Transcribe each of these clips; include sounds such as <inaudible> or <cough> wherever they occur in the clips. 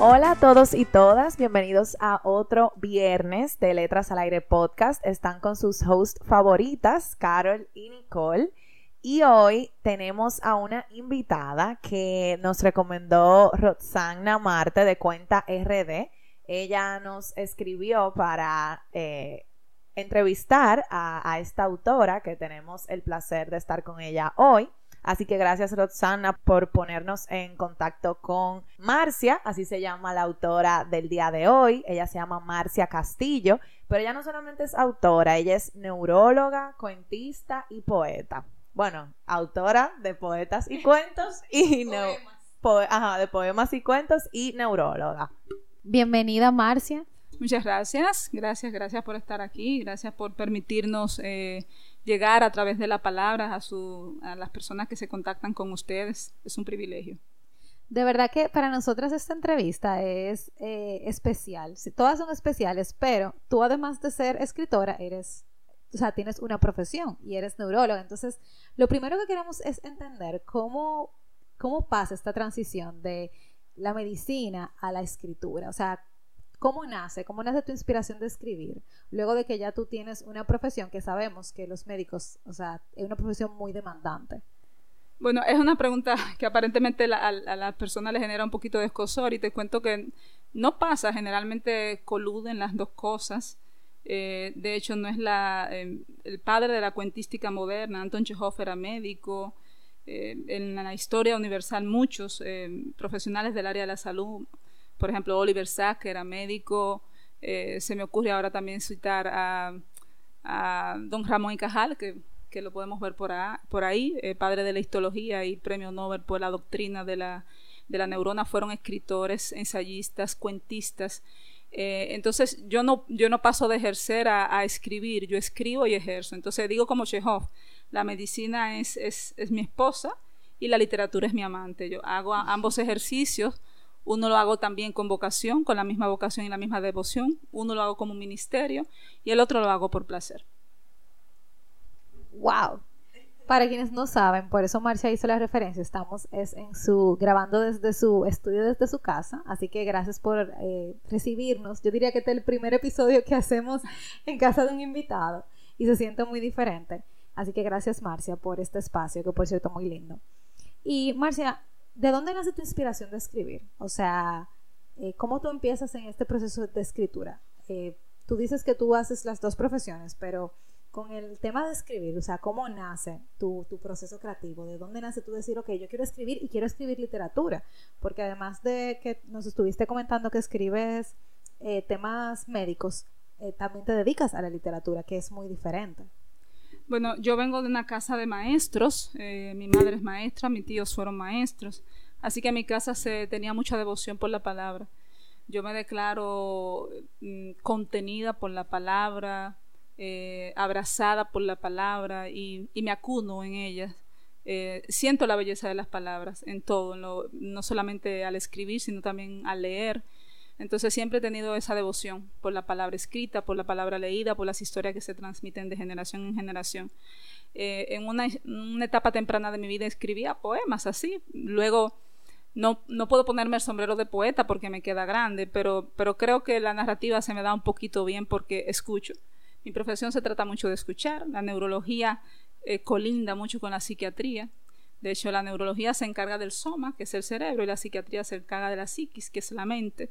Hola a todos y todas, bienvenidos a otro viernes de Letras al Aire podcast. Están con sus hosts favoritas, Carol y Nicole. Y hoy tenemos a una invitada que nos recomendó Roxana Marte de Cuenta RD. Ella nos escribió para eh, entrevistar a esta autora que tenemos el placer de estar con ella hoy. Así que gracias Roxana por ponernos en contacto con Marcia, así se llama la autora del día de hoy. Ella se llama Marcia Castillo, pero ella no solamente es autora, ella es neuróloga, cuentista y poeta. Bueno, autora de poetas y cuentos <laughs> y de poemas y cuentos y neuróloga. Bienvenida Marcia. Muchas gracias, gracias, gracias por estar aquí, gracias por permitirnos eh, llegar a través de la palabra a, su, a las personas que se contactan con ustedes. Es un privilegio. De verdad que para nosotras esta entrevista es eh, especial. Todas son especiales, pero tú además de ser escritora, eres, o sea, tienes una profesión y eres neuróloga. Entonces, lo primero que queremos es entender cómo, cómo pasa esta transición de la medicina a la escritura. O sea, ¿Cómo nace? ¿Cómo nace tu inspiración de escribir? Luego de que ya tú tienes una profesión que sabemos que los médicos, o sea, es una profesión muy demandante. Bueno, es una pregunta que aparentemente a, la persona le genera un poquito de escosor y te cuento que no pasa, generalmente coluden las dos cosas. Eh, de hecho, no es la, em, el padre de la cuentística moderna, Anton Chekhov era médico. Eh, en la historia universal muchos em, profesionales del área de la salud por ejemplo, Oliver Sacks, que era médico. Eh, se me ocurre ahora también citar a, don Ramón y Cajal, que, lo podemos ver por, por ahí, eh, padre de la histología y premio Nobel por la doctrina de la, de la neurona, fueron escritores, ensayistas, cuentistas. Eh, entonces yo no, yo no paso de ejercer a, escribir, yo escribo y ejerzo. Entonces digo como Chekhov, la medicina es, es, es mi esposa y la literatura es mi amante. Yo hago ambos ejercicios uno lo hago también con vocación, con la misma vocación y la misma devoción. Uno lo hago como un ministerio y el otro lo hago por placer. ¡Wow! Para quienes no saben, por eso Marcia hizo la referencia, estamos es en su grabando desde su estudio desde su casa, así que gracias por eh, recibirnos. Yo diría que este es el primer episodio que hacemos en casa de un invitado y se siente muy diferente. Así que gracias Marcia por este espacio, que por cierto muy lindo. Y Marcia, ¿de dónde nace tu inspiración de escribir? O sea, eh, ¿cómo tú empiezas en este proceso de escritura? Eh, tú dices que tú haces las dos profesiones, pero con el tema de escribir, o sea, ¿cómo nace tu, proceso creativo? ¿De dónde nace tú decir, ok, yo quiero escribir y quiero escribir literatura? Porque además de que nos estuviste comentando que escribes eh, temas médicos, también te dedicas a la literatura, que es muy diferente. Bueno, yo vengo de una casa de maestros, eh, mi madre es maestra, mis tíos fueron maestros, así que en mi casa se tenía mucha devoción por la palabra. Yo me declaro mm, contenida por la palabra, eh, abrazada por la palabra y, me acuno en ella. Eh, siento la belleza de las palabras en todo, no solamente al escribir, sino también al leer. Entonces siempre he tenido esa devoción por la palabra escrita, por la palabra leída, por las historias que se transmiten de generación en generación. Eh, en una, etapa temprana de mi vida escribía poemas así. Luego no, no puedo ponerme el sombrero de poeta porque me queda grande, pero, pero creo que la narrativa se me da un poquito bien porque escucho. Mi profesión se trata mucho de escuchar. La neurología eh, colinda mucho con la psiquiatría. De hecho, la neurología se encarga del soma, que es el cerebro, y la psiquiatría se encarga de la psiquis, que es la mente.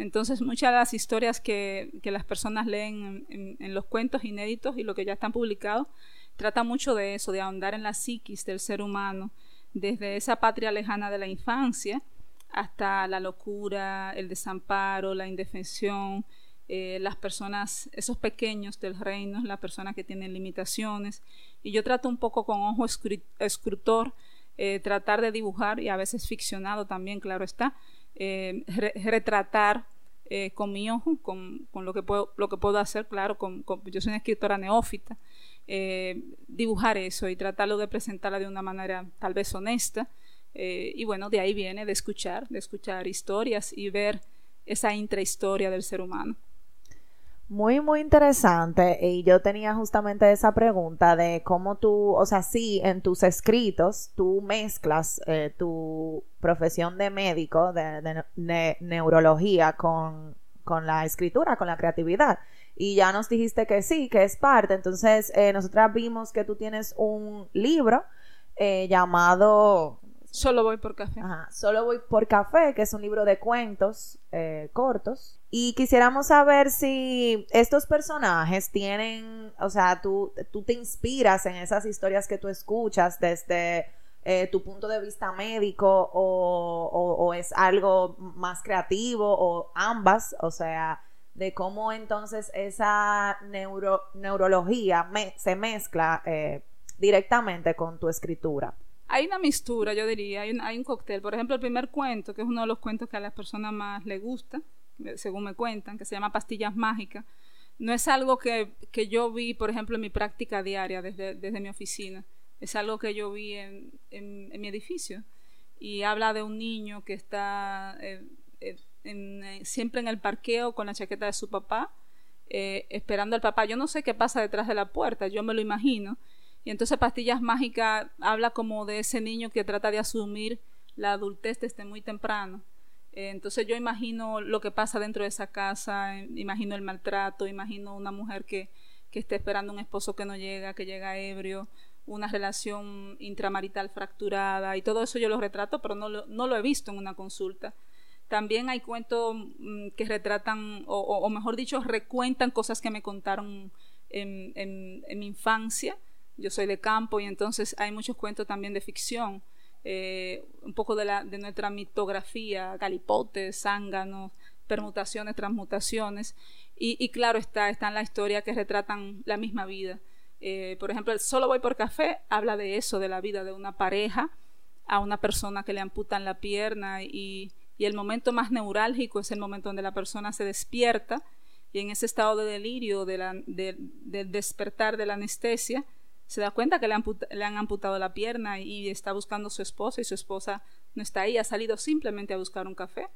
Entonces, muchas de las historias que, las personas leen en, los cuentos inéditos y lo que ya están publicados, trata mucho de eso, de ahondar en la psiquis del ser humano, desde esa patria lejana de la infancia hasta la locura, el desamparo, la indefensión, eh, las personas, esos pequeños del reino, las personas que tienen limitaciones. Y yo trato un poco con ojo escrutor, eh, tratar de dibujar y a veces ficcionado también, claro está, eh, retratar con mi ojo, con, lo, que puedo, lo que puedo hacer, claro, con, yo soy una escritora neófita, dibujar eso y tratarlo de presentarla de una manera tal vez honesta. y bueno, de ahí viene de escuchar, de escuchar historias y ver esa intrahistoria del ser humano. Muy, muy interesante. Y yo tenía justamente esa pregunta de cómo tú, o sea, sí, en tus escritos tú mezclas eh, tu profesión de médico, de, neurología, con, la escritura, con la creatividad. Y ya nos dijiste que sí, que es parte. Entonces, eh, nosotras vimos que tú tienes un libro eh, llamado Solo voy por café. Solo voy por café, que es un libro de cuentos eh, cortos. Y quisiéramos saber si estos personajes tienen, o sea, tú, tú te inspiras en esas historias que tú escuchas desde eh, tu punto de vista médico o, o, es algo más creativo o ambas, o sea, de cómo entonces esa neuro, neurología se mezcla eh, directamente con tu escritura hay una mistura, yo diría, hay un, hay un cóctel. Por ejemplo, el primer cuento, que es uno de los cuentos que a las personas más les gusta, según me cuentan, que se llama Pastillas Mágicas, no es algo que, que yo vi, por ejemplo, en mi práctica diaria desde, desde mi oficina. Es algo que yo vi en, en, mi edificio. Y habla de un niño que está eh, eh, eh, siempre en el parqueo con la chaqueta de su papá, esperando al papá. Yo no sé qué pasa detrás de la puerta, yo me lo imagino y entonces Pastillas Mágicas habla como de ese niño que trata de asumir la adultez desde muy temprano. Eh, entonces yo imagino lo que pasa dentro de esa casa, eh, imagino el maltrato, imagino una mujer que, que esté esperando un esposo que no llega, que llega ebrio, una relación intramarital fracturada y todo eso yo lo retrato, pero no lo, no lo he visto en una consulta. También hay cuentos mm, que retratan, o, mejor dicho, recuentan cosas que me contaron en mi infancia yo soy de campo y entonces hay muchos cuentos también de ficción, eh, un poco de, la, de nuestra mitografía, galipotes, zánganos, permutaciones, transmutaciones, y, claro está, está en la historia que retratan la misma vida. Eh, por ejemplo, el Solo voy por café habla de eso, de la vida de una pareja a una persona que le amputan la pierna y, el momento más neurálgico es el momento donde la persona se despierta y en ese estado de delirio, del despertar de la anestesia, se da cuenta que le han, amputado la pierna y está buscando a su esposa y su esposa no está ahí, ha salido simplemente a buscar un café.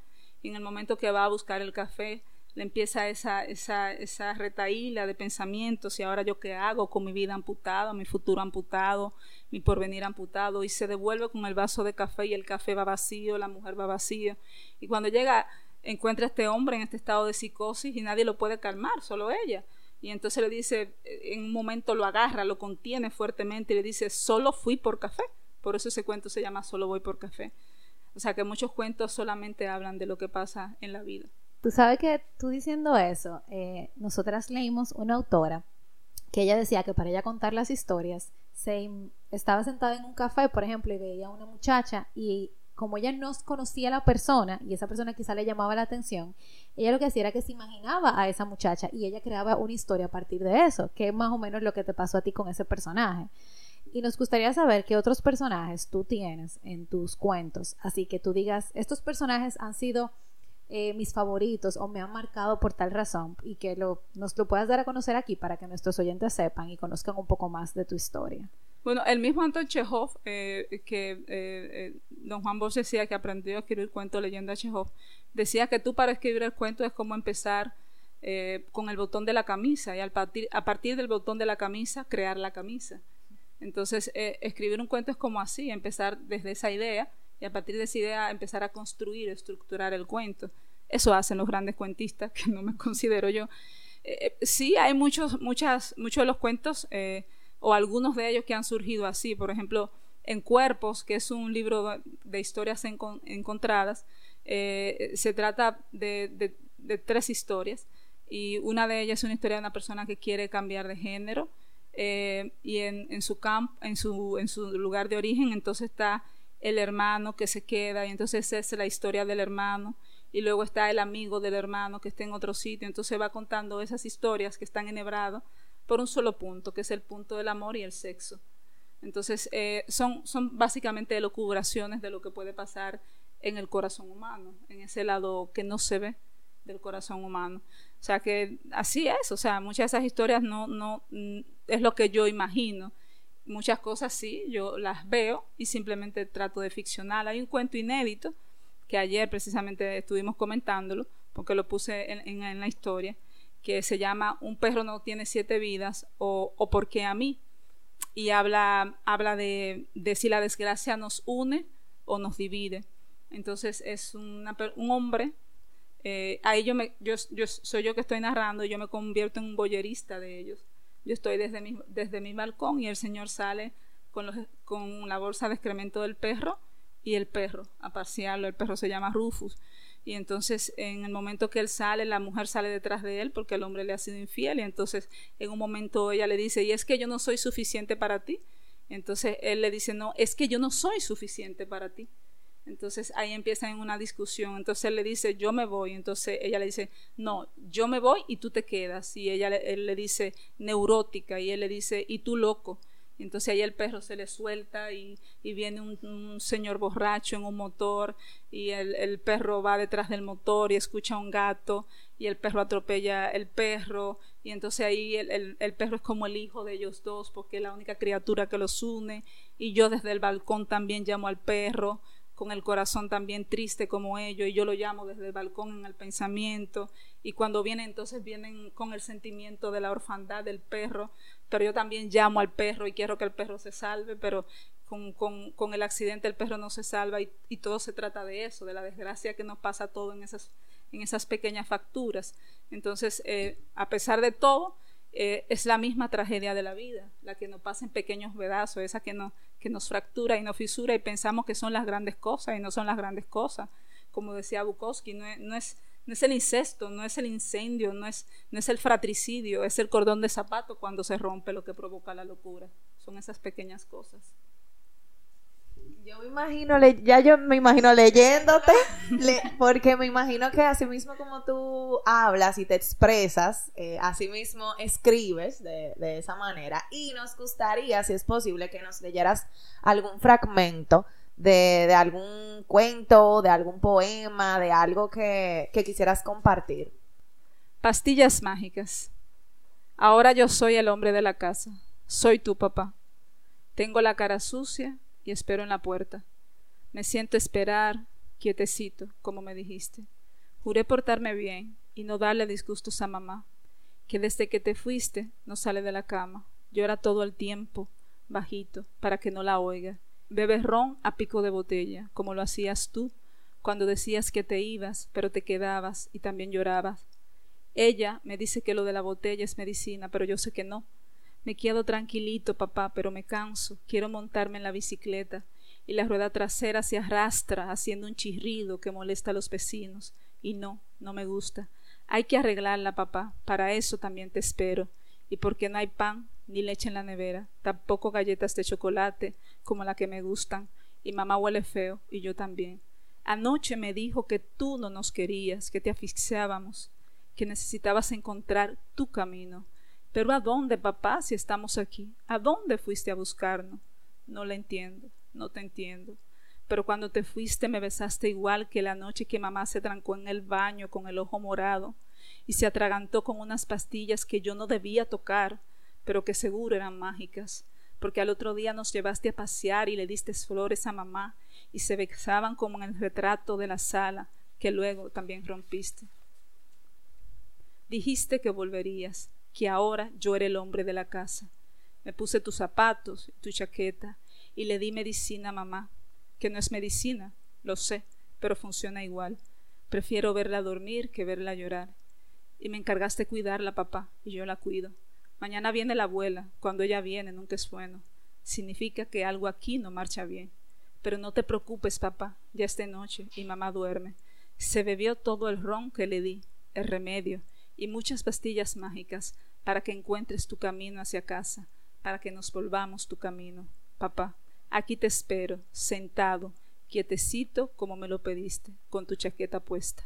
Y en el momento que va a buscar el café, le empieza esa, esa, esa retaíla de pensamientos y ahora yo qué hago con mi vida amputada, mi futuro amputado, mi porvenir amputado y se devuelve con el vaso de café y el café va vacío, la mujer va vacío y cuando llega encuentra a este hombre en este estado de psicosis y nadie lo puede calmar, solo ella y entonces le dice, en un momento lo agarra, lo contiene fuertemente y le dice, solo fui por café. Por eso ese cuento se llama Solo voy por café. O sea que muchos cuentos solamente hablan de lo que pasa en la vida. Tú sabes que tú diciendo eso, eh, nosotras leímos una autora que ella decía que para ella contar las historias, se estaba sentada en un café, por ejemplo, y veía a una muchacha y como ella no conocía a la persona y esa persona quizá le llamaba la atención, ella lo que hacía era que se imaginaba a esa muchacha y ella creaba una historia a partir de eso, que es más o menos lo que te pasó a ti con ese personaje. Y nos gustaría saber qué otros personajes tú tienes en tus cuentos, así que tú digas, estos personajes han sido eh, mis favoritos o me han marcado por tal razón y que lo, nos lo puedas dar a conocer aquí para que nuestros oyentes sepan y conozcan un poco más de tu historia. Bueno, el mismo Anton Chekhov, eh, que eh, eh, don Juan Bosch decía que aprendió a escribir cuento leyendo a Chekhov, decía que tú para escribir el cuento es como empezar con el botón de la camisa y al partir, a partir del botón de la camisa crear la camisa. Entonces, escribir un cuento es como así, empezar desde esa idea y a partir de esa idea empezar a construir, estructurar el cuento. Eso hacen los grandes cuentistas, <laughs> que no me considero yo. sí, hay muchos, muchas, muchos de los cuentos o algunos de ellos que han surgido así. Por ejemplo, En Cuerpos, que es un libro de historias encontradas, eh, se trata de, tres historias y una de ellas es una historia de una persona que quiere cambiar de género eh, y en, su camp, en, su, en su lugar de origen entonces está el hermano que se queda y entonces es la historia del hermano y luego está el amigo del hermano que está en otro sitio, entonces va contando esas historias que están enhebradas por un solo punto, que es el punto del amor y el sexo. Entonces, eh, son, son básicamente locubraciones de lo que puede pasar en el corazón humano, en ese lado que no se ve del corazón humano. O sea que así es, o sea, muchas de esas historias no, no mm, es lo que yo imagino. Muchas cosas sí, yo las veo y simplemente trato de ficcionar. Hay un cuento inédito que ayer precisamente estuvimos comentándolo, porque lo puse en, la historia, que se llama Un perro no tiene siete vidas o, o por qué a mí. Y habla, habla de, de si la desgracia nos une o nos divide. Entonces es un hombre, eh, ahí yo, me, yo, yo, soy yo que estoy narrando yo me convierto en un boyerista de ellos. Yo estoy desde mi, desde mi balcón y el señor sale con, los, con la bolsa de excremento del perro y el perro a pasearlo. El perro se llama Rufus. Y entonces en el momento que él sale, la mujer sale detrás de él porque el hombre le ha sido infiel. Y entonces en un momento ella le dice, y es que yo no soy suficiente para ti. Entonces él le dice, no, es que yo no soy suficiente para ti. Entonces ahí empiezan en una discusión. Entonces él le dice, yo me voy. Entonces ella le dice, no, yo me voy y tú te quedas. Y ella él le dice, neurótica. Y él le dice, y tú loco. Entonces ahí el perro se le suelta y, viene un, señor borracho en un motor y el, perro va detrás del motor y escucha a un gato y el perro atropella el perro. Y entonces ahí el, el perro es como el hijo de ellos dos porque es la única criatura que los une. Y yo desde el balcón también llamo al perro con el corazón también triste como ellos, y yo lo llamo desde el balcón en el pensamiento, y cuando vienen entonces vienen con el sentimiento de la orfandad del perro, pero yo también llamo al perro y quiero que el perro se salve, pero con, con, con el accidente el perro no se salva y, y, todo se trata de eso, de la desgracia que nos pasa todo en esas, en esas pequeñas facturas. Entonces, eh, a pesar de todo, eh, es la misma tragedia de la vida, la que nos pasa en pequeños pedazos, esa que, no, que nos fractura y nos fisura y pensamos que son las grandes cosas y no son las grandes cosas. Como decía Bukowski, no es, no es, no es el incesto, no es el incendio, no es, no es el fratricidio, es el cordón de zapato cuando se rompe lo que provoca la locura. Son esas pequeñas cosas. Yo me imagino, ya yo me imagino leyéndote, porque me imagino que así mismo como tú hablas y te expresas, eh, así mismo escribes de, esa manera. Y nos gustaría, si es posible, que nos leyeras algún fragmento de, de algún cuento, de algún poema, de algo que, que quisieras compartir. Pastillas mágicas. Ahora yo soy el hombre de la casa. Soy tu papá. Tengo la cara sucia y espero en la puerta. Me siento esperar, quietecito, como me dijiste. Juré portarme bien y no darle disgustos a mamá, que desde que te fuiste no sale de la cama, llora todo el tiempo, bajito, para que no la oiga. Bebe ron a pico de botella, como lo hacías tú, cuando decías que te ibas, pero te quedabas y también llorabas. Ella me dice que lo de la botella es medicina, pero yo sé que no, me quedo tranquilito, papá, pero me canso. Quiero montarme en la bicicleta y la rueda trasera se arrastra haciendo un chirrido que molesta a los vecinos. Y no, no me gusta. Hay que arreglarla, papá. Para eso también te espero. Y porque no hay pan ni leche en la nevera, tampoco galletas de chocolate como la que me gustan. Y mamá huele feo y yo también. Anoche me dijo que tú no nos querías, que te asfixiábamos, que necesitabas encontrar tu camino pero ¿a dónde, papá, si estamos aquí? ¿A dónde fuiste a buscarnos? No la entiendo, no te entiendo. Pero cuando te fuiste me besaste igual que la noche que mamá se trancó en el baño con el ojo morado y se atragantó con unas pastillas que yo no debía tocar, pero que seguro eran mágicas, porque al otro día nos llevaste a pasear y le diste flores a mamá y se besaban como en el retrato de la sala que luego también rompiste. Dijiste que volverías, que ahora yo era el hombre de la casa. Me puse tus zapatos, tu chaqueta, y le di medicina a mamá, que no es medicina, lo sé, pero funciona igual. Prefiero verla dormir que verla llorar. Y me encargaste cuidarla, papá, y yo la cuido. Mañana viene la abuela, cuando ella viene nunca es bueno. Significa que algo aquí no marcha bien. Pero no te preocupes, papá, ya es de noche y mamá duerme. Se bebió todo el ron que le di, el remedio, y muchas pastillas mágicas para que encuentres tu camino hacia casa, para que nos volvamos tu camino. Papá, aquí te espero, sentado, quietecito como me lo pediste, con tu chaqueta puesta.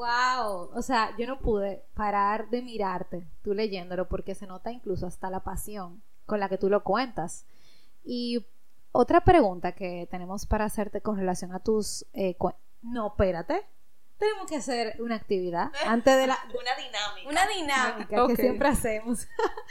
Wow, o sea, yo no pude parar de mirarte tú leyéndolo porque se nota incluso hasta la pasión con la que tú lo cuentas. Y otra pregunta que tenemos para hacerte con relación a tus... Eh, no, espérate, tenemos que hacer una actividad antes de la... <laughs> una dinámica. Una dinámica que siempre hacemos.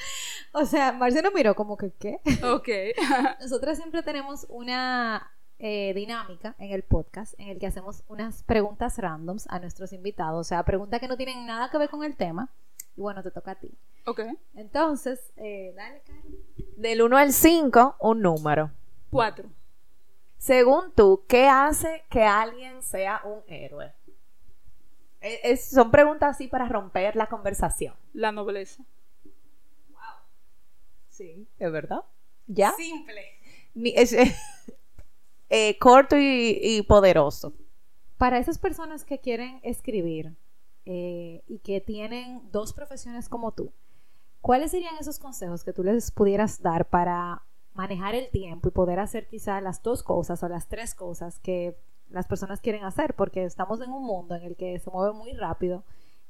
<laughs> o sea, Marcia nos miró como que, ¿qué? Ok. <laughs> Nosotras siempre tenemos una eh, dinámica en el podcast en el que hacemos unas preguntas randoms a nuestros invitados. O sea, preguntas que no tienen nada que ver con el tema. Y bueno, te toca a ti. Ok. Entonces, eh, dale, Carlos. Del 1 al 5, un número. 4. Según tú, ¿qué hace que alguien sea un héroe? Son preguntas así para romper la conversación. La nobleza. Wow. Sí, es verdad. ¿Ya? Simple. <laughs> Eh, corto y, poderoso. Para esas personas que quieren escribir eh, y que tienen dos profesiones como tú, ¿cuáles serían esos consejos que tú les pudieras dar para manejar el tiempo y poder hacer quizá las dos cosas o las tres cosas que las personas quieren hacer? Porque estamos en un mundo en el que se mueve muy rápido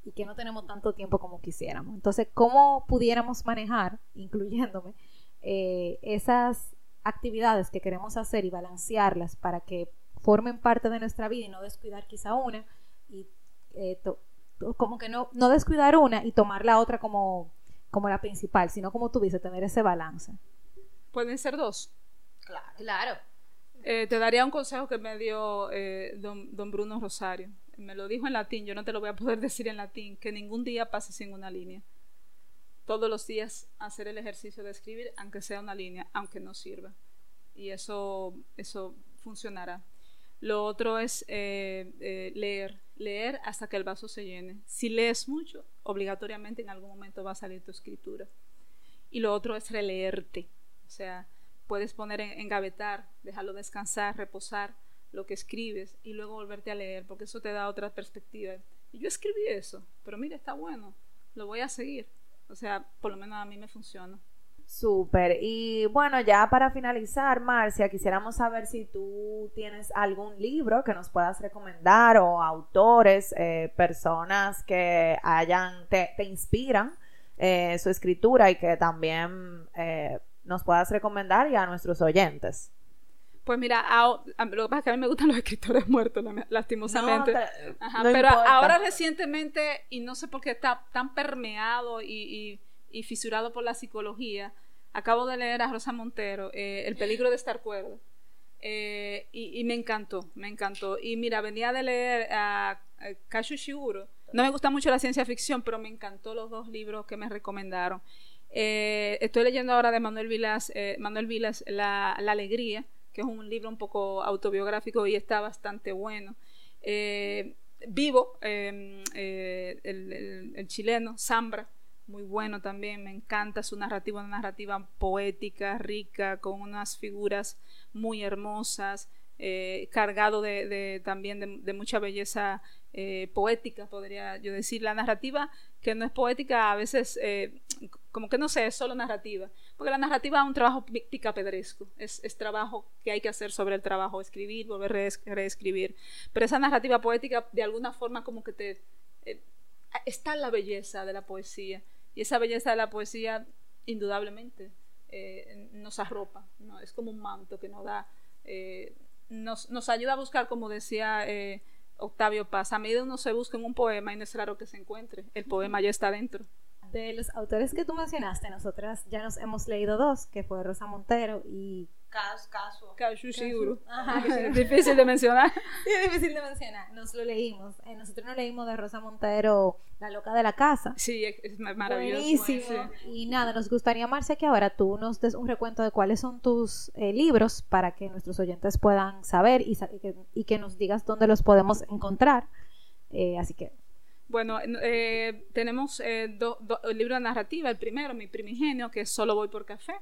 y que no tenemos tanto tiempo como quisiéramos. Entonces, ¿cómo pudiéramos manejar, incluyéndome, eh, esas actividades que queremos hacer y balancearlas para que formen parte de nuestra vida y no descuidar quizá una y eh, como que no, no descuidar una y tomar la otra como, como la principal, sino como tú dices, tener ese balance. Pueden ser dos. Claro. claro. Eh, te daría un consejo que me dio eh, don, Bruno Rosario. Me lo dijo en latín, yo no te lo voy a poder <laughs> decir en latín, que ningún día pase sin una línea todos los días hacer el ejercicio de escribir, aunque sea una línea, aunque no sirva. Y eso, eso funcionará. Lo otro es eh, leer, leer hasta que el vaso se llene. Si lees mucho, obligatoriamente en algún momento va a salir tu escritura. Y lo otro es releerte. O sea, puedes poner en, engavetar, dejarlo descansar, reposar lo que escribes y luego volverte a leer, porque eso te da otra perspectiva. Y yo escribí eso, pero mira, está bueno, lo voy a seguir. O sea, por lo menos a mí me funciona. Súper. Y bueno, ya para finalizar, Marcia, quisiéramos saber si tú tienes algún libro que nos puedas recomendar o autores, eh, personas que hayan, te, inspiran eh, su escritura y que también eh, nos puedas recomendar y a nuestros oyentes. Pues mira, lo que pasa es que a mí me gustan los escritores <laughs> muertos, lastimosamente. pero ahora recientemente, y no sé por qué está tan permeado y, fisurado por la psicología, acabo de leer a Rosa Montero, eh, El peligro de estar cuerdo. Eh, y, me encantó, me encantó. Y mira, venía de leer a, a Kashu Shiguro. No me gusta mucho la ciencia ficción, pero me encantó los dos libros que me recomendaron. Eh, estoy leyendo ahora de Manuel Vilas, Manuel Vilas la, Alegría que es un libro un poco autobiográfico y está bastante bueno. Eh, Vivo, em, eh, el, chileno, Zambra, muy bueno también, me encanta su narrativa, una narrativa poética, rica, con unas figuras muy hermosas, eh, cargado de, también de, mucha belleza poética, podría yo decir. La narrativa que no es poética a veces, como que no sé, es solo narrativa. Porque la narrativa es un trabajo picapedresco, es, es trabajo que hay que hacer sobre el trabajo, escribir, volver a reescribir. Pero esa narrativa poética, de alguna forma, como que te. Eh, está la belleza de la poesía. Y esa belleza de la poesía, indudablemente, eh, nos arropa, ¿no? es como un manto que nos da. Eh, nos, nos, ayuda a buscar, como decía Octavio Paz, a medida uno se busca en un poema y no es raro que se encuentre, el poema ya está dentro de los autores que tú mencionaste, nosotras ya nos hemos leído dos, que fue Rosa Montero y Caso. Caso seguro. difícil de mencionar. <laughs> Sí, difícil de mencionar. Nos lo leímos. Eh, nosotros nos leímos de Rosa Montero, La loca de la casa. Sí, es maravilloso. Buenísimo. Y nada, nos gustaría, Marcia, que ahora tú nos des un recuento de cuáles son tus eh, libros para que nuestros oyentes puedan saber y, que, nos digas dónde los podemos encontrar. Eh, así que bueno, eh, tenemos eh, el libro de narrativa, el primero, Mi Primigenio, que es Solo voy por café,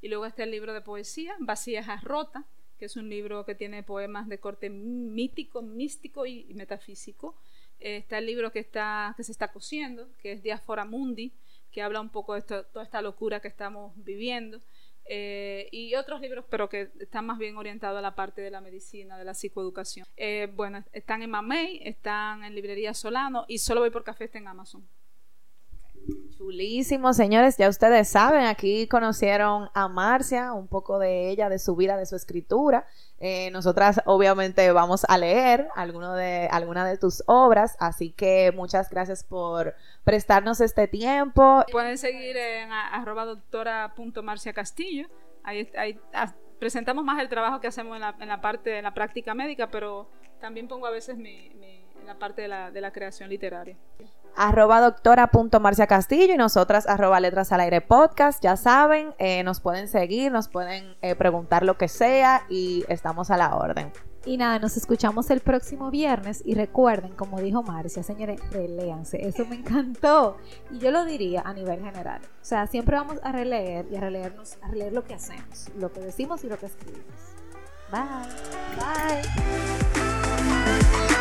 y luego está el libro de poesía, Vacías Rota, que es un libro que tiene poemas de corte mítico, místico y, metafísico. Eh, está el libro que, está, que se está cosiendo, que es Diaspora Mundi, que habla un poco de toda esta locura que estamos viviendo. Eh, y otros libros, pero que están más bien orientados a la parte de la medicina, de la psicoeducación. Eh, bueno, están en Mamey, están en Librería Solano y solo voy por café está en Amazon. Chulísimo, señores. Ya ustedes saben, aquí conocieron a Marcia, un poco de ella, de su vida, de su escritura. Eh, nosotras obviamente vamos a leer alguno de, alguna de tus obras, así que muchas gracias por prestarnos este tiempo. Pueden seguir en arroba doctora Castillo. Ahí, ahí presentamos más el trabajo que hacemos en la, en la parte de la práctica médica, pero también pongo a veces mi, mi, la parte de la, de la creación literaria arroba doctora punto Marcia Castillo y nosotras arroba letras al aire podcast, ya saben, eh, nos pueden seguir, nos pueden eh, preguntar lo que sea y estamos a la orden. Y nada, nos escuchamos el próximo viernes y recuerden, como dijo Marcia, señores, reléanse, eso me encantó. Y yo lo diría a nivel general. O sea, siempre vamos a releer y a releernos, a releer lo que hacemos, lo que decimos y lo que escribimos. Bye. Bye.